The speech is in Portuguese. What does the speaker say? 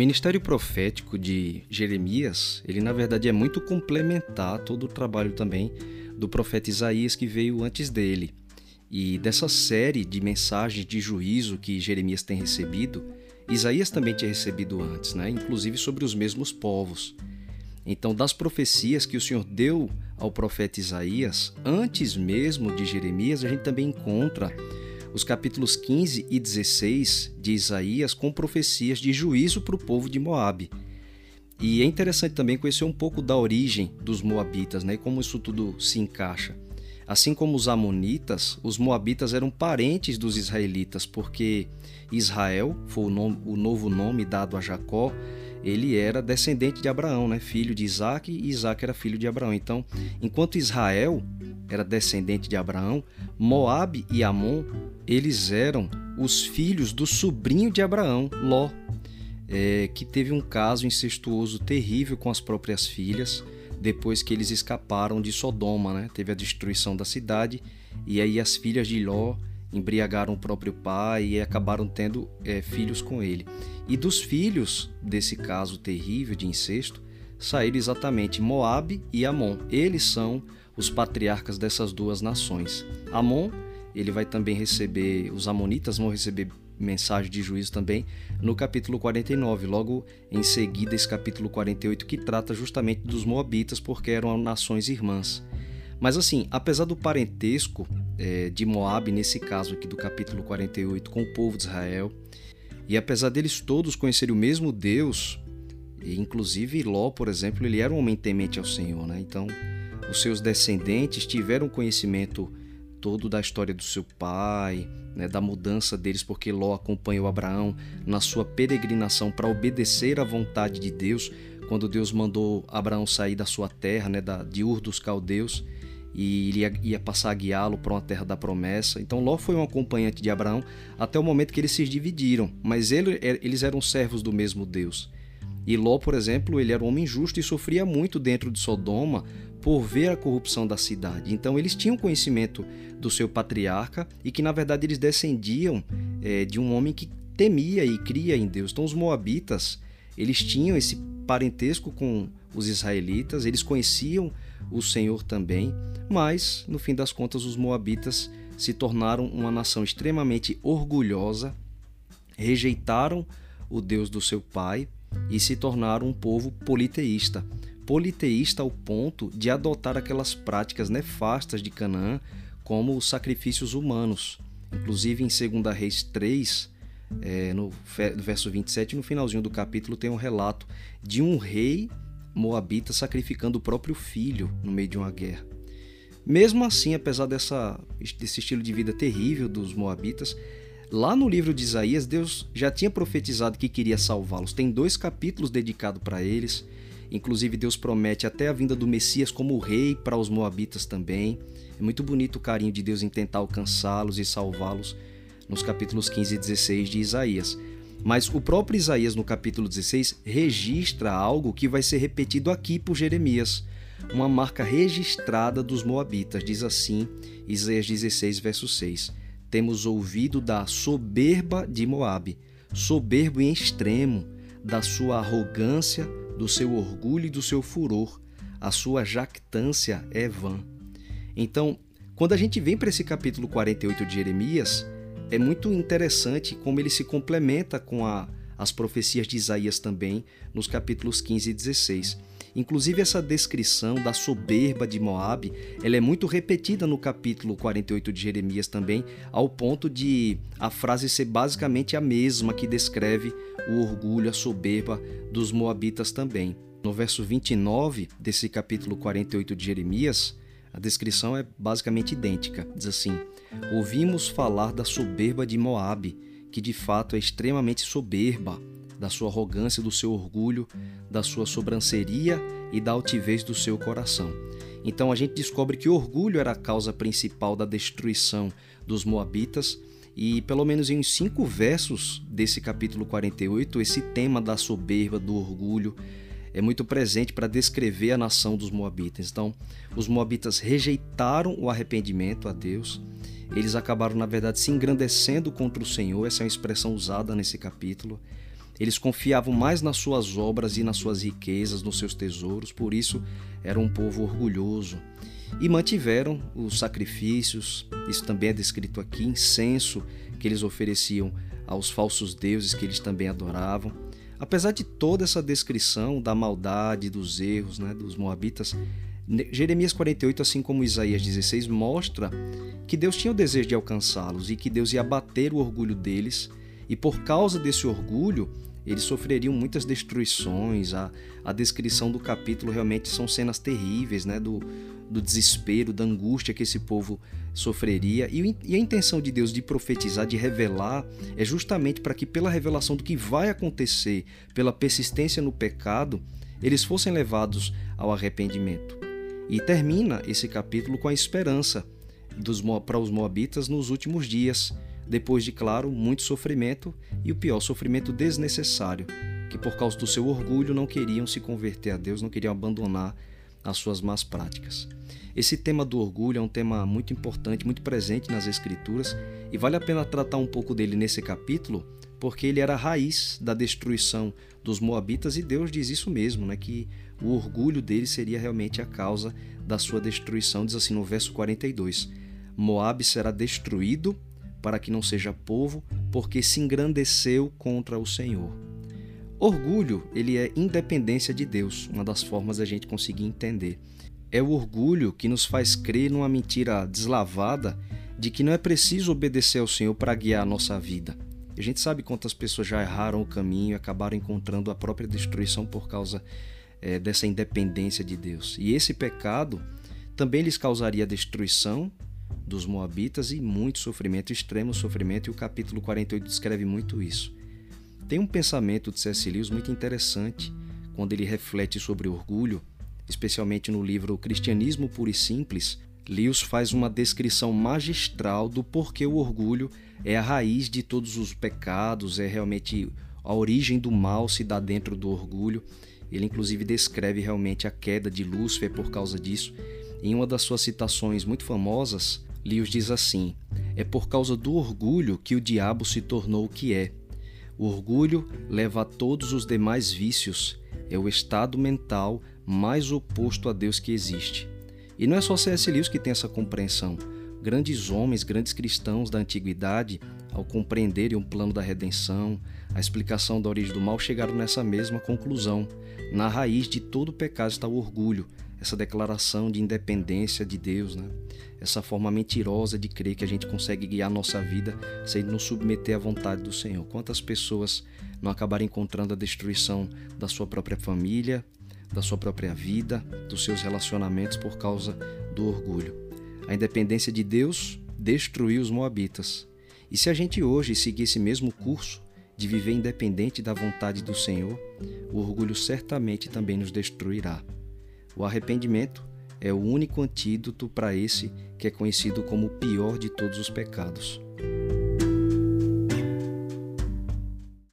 ministério profético de Jeremias, ele na verdade é muito complementar todo o trabalho também do profeta Isaías que veio antes dele. E dessa série de mensagens de juízo que Jeremias tem recebido, Isaías também tinha recebido antes, né? inclusive sobre os mesmos povos. Então, das profecias que o Senhor deu ao profeta Isaías, antes mesmo de Jeremias, a gente também encontra os capítulos 15 e 16 de Isaías com profecias de juízo para o povo de Moabe. E é interessante também conhecer um pouco da origem dos moabitas, né, como isso tudo se encaixa. Assim como os amonitas, os moabitas eram parentes dos israelitas, porque Israel foi o, nome, o novo nome dado a Jacó, ele era descendente de Abraão, né? filho de Isaac, e Isaac era filho de Abraão. Então, enquanto Israel era descendente de Abraão, Moabe e Amon, eles eram os filhos do sobrinho de Abraão, Ló, é, que teve um caso incestuoso terrível com as próprias filhas, depois que eles escaparam de Sodoma, né? Teve a destruição da cidade e aí as filhas de Ló embriagaram o próprio pai e acabaram tendo é, filhos com ele. E dos filhos desse caso terrível de incesto saíram exatamente Moabe e Amon. Eles são os patriarcas dessas duas nações. Amon, ele vai também receber, os amonitas vão receber mensagem de juízo também no capítulo 49, logo em seguida esse capítulo 48 que trata justamente dos moabitas porque eram nações irmãs. Mas assim, apesar do parentesco é, de Moab, nesse caso aqui do capítulo 48, com o povo de Israel, e apesar deles todos conhecerem o mesmo Deus, inclusive Ló, por exemplo, ele era um homem temente ao Senhor, né? Então, os seus descendentes tiveram conhecimento todo da história do seu pai, né, da mudança deles, porque Ló acompanhou Abraão na sua peregrinação para obedecer à vontade de Deus, quando Deus mandou Abraão sair da sua terra, né, da, de Ur dos Caldeus, e ele ia, passar a guiá-lo para uma terra da promessa. Então Ló foi um acompanhante de Abraão até o momento que eles se dividiram, mas ele, eles eram servos do mesmo Deus. E Ló, por exemplo, ele era um homem justo e sofria muito dentro de Sodoma por ver a corrupção da cidade. Então eles tinham conhecimento do seu patriarca e que na verdade eles descendiam é, de um homem que temia e cria em Deus. Então os moabitas eles tinham esse parentesco com os israelitas, eles conheciam o Senhor também, mas no fim das contas os moabitas se tornaram uma nação extremamente orgulhosa, rejeitaram o Deus do seu pai e se tornaram um povo politeísta politeísta ao ponto de adotar aquelas práticas nefastas de Canaã, como os sacrifícios humanos. Inclusive em 2 Reis 3, é, no verso 27, no finalzinho do capítulo, tem um relato de um rei moabita sacrificando o próprio filho no meio de uma guerra. Mesmo assim, apesar dessa, desse estilo de vida terrível dos moabitas, lá no livro de Isaías, Deus já tinha profetizado que queria salvá-los. Tem dois capítulos dedicados para eles. Inclusive, Deus promete até a vinda do Messias como rei para os Moabitas também. É muito bonito o carinho de Deus em tentar alcançá-los e salvá-los nos capítulos 15 e 16 de Isaías. Mas o próprio Isaías, no capítulo 16, registra algo que vai ser repetido aqui por Jeremias. Uma marca registrada dos Moabitas. Diz assim, Isaías 16, verso 6. Temos ouvido da soberba de Moabe, soberbo em extremo, da sua arrogância do seu orgulho e do seu furor. A sua jactância é vã. Então, quando a gente vem para esse capítulo 48 de Jeremias, é muito interessante como ele se complementa com a, as profecias de Isaías também, nos capítulos 15 e 16. Inclusive essa descrição da soberba de Moabe, ela é muito repetida no capítulo 48 de Jeremias também, ao ponto de a frase ser basicamente a mesma que descreve o orgulho, a soberba dos moabitas também. No verso 29 desse capítulo 48 de Jeremias, a descrição é basicamente idêntica. Diz assim: Ouvimos falar da soberba de Moabe, que de fato é extremamente soberba da sua arrogância, do seu orgulho, da sua sobranceria e da altivez do seu coração. Então a gente descobre que o orgulho era a causa principal da destruição dos Moabitas, e pelo menos em cinco versos desse capítulo 48, esse tema da soberba, do orgulho, é muito presente para descrever a nação dos Moabitas. Então, os Moabitas rejeitaram o arrependimento a Deus. Eles acabaram, na verdade, se engrandecendo contra o Senhor, essa é uma expressão usada nesse capítulo. Eles confiavam mais nas suas obras e nas suas riquezas, nos seus tesouros, por isso era um povo orgulhoso. E mantiveram os sacrifícios, isso também é descrito aqui, incenso que eles ofereciam aos falsos deuses que eles também adoravam. Apesar de toda essa descrição da maldade, dos erros né, dos moabitas, Jeremias 48, assim como Isaías 16, mostra que Deus tinha o desejo de alcançá-los e que Deus ia abater o orgulho deles, e por causa desse orgulho, eles sofreriam muitas destruições. A, a descrição do capítulo realmente são cenas terríveis, né? Do, do desespero, da angústia que esse povo sofreria. E, e a intenção de Deus de profetizar, de revelar, é justamente para que, pela revelação do que vai acontecer, pela persistência no pecado, eles fossem levados ao arrependimento. E termina esse capítulo com a esperança dos, para os Moabitas nos últimos dias depois de, claro, muito sofrimento e o pior, sofrimento desnecessário, que por causa do seu orgulho não queriam se converter a Deus, não queriam abandonar as suas más práticas. Esse tema do orgulho é um tema muito importante, muito presente nas Escrituras e vale a pena tratar um pouco dele nesse capítulo, porque ele era a raiz da destruição dos Moabitas e Deus diz isso mesmo, né, que o orgulho deles seria realmente a causa da sua destruição, diz assim no verso 42. Moabe será destruído para que não seja povo, porque se engrandeceu contra o Senhor. Orgulho, ele é independência de Deus, uma das formas da gente conseguir entender. É o orgulho que nos faz crer numa mentira deslavada de que não é preciso obedecer ao Senhor para guiar a nossa vida. A gente sabe quantas pessoas já erraram o caminho e acabaram encontrando a própria destruição por causa é, dessa independência de Deus. E esse pecado também lhes causaria destruição dos Moabitas e muito sofrimento, extremo sofrimento, e o capítulo 48 descreve muito isso. Tem um pensamento de C.S. Lewis muito interessante quando ele reflete sobre orgulho, especialmente no livro Cristianismo Puro e Simples. Lewis faz uma descrição magistral do porquê o orgulho é a raiz de todos os pecados, é realmente a origem do mal se dá dentro do orgulho. Ele inclusive descreve realmente a queda de Lúcifer por causa disso. Em uma das suas citações muito famosas, Lewis diz assim: É por causa do orgulho que o diabo se tornou o que é. O orgulho leva a todos os demais vícios, é o estado mental mais oposto a Deus que existe. E não é só C.S. Lewis que tem essa compreensão. Grandes homens, grandes cristãos da antiguidade, ao compreenderem o plano da redenção, a explicação da origem do mal, chegaram nessa mesma conclusão. Na raiz de todo pecado está o orgulho, essa declaração de independência de Deus, né? essa forma mentirosa de crer que a gente consegue guiar nossa vida sem nos submeter à vontade do Senhor. Quantas pessoas não acabaram encontrando a destruição da sua própria família, da sua própria vida, dos seus relacionamentos por causa do orgulho? A independência de Deus destruiu os Moabitas. E se a gente hoje seguir esse mesmo curso de viver independente da vontade do Senhor, o orgulho certamente também nos destruirá. O arrependimento é o único antídoto para esse que é conhecido como o pior de todos os pecados.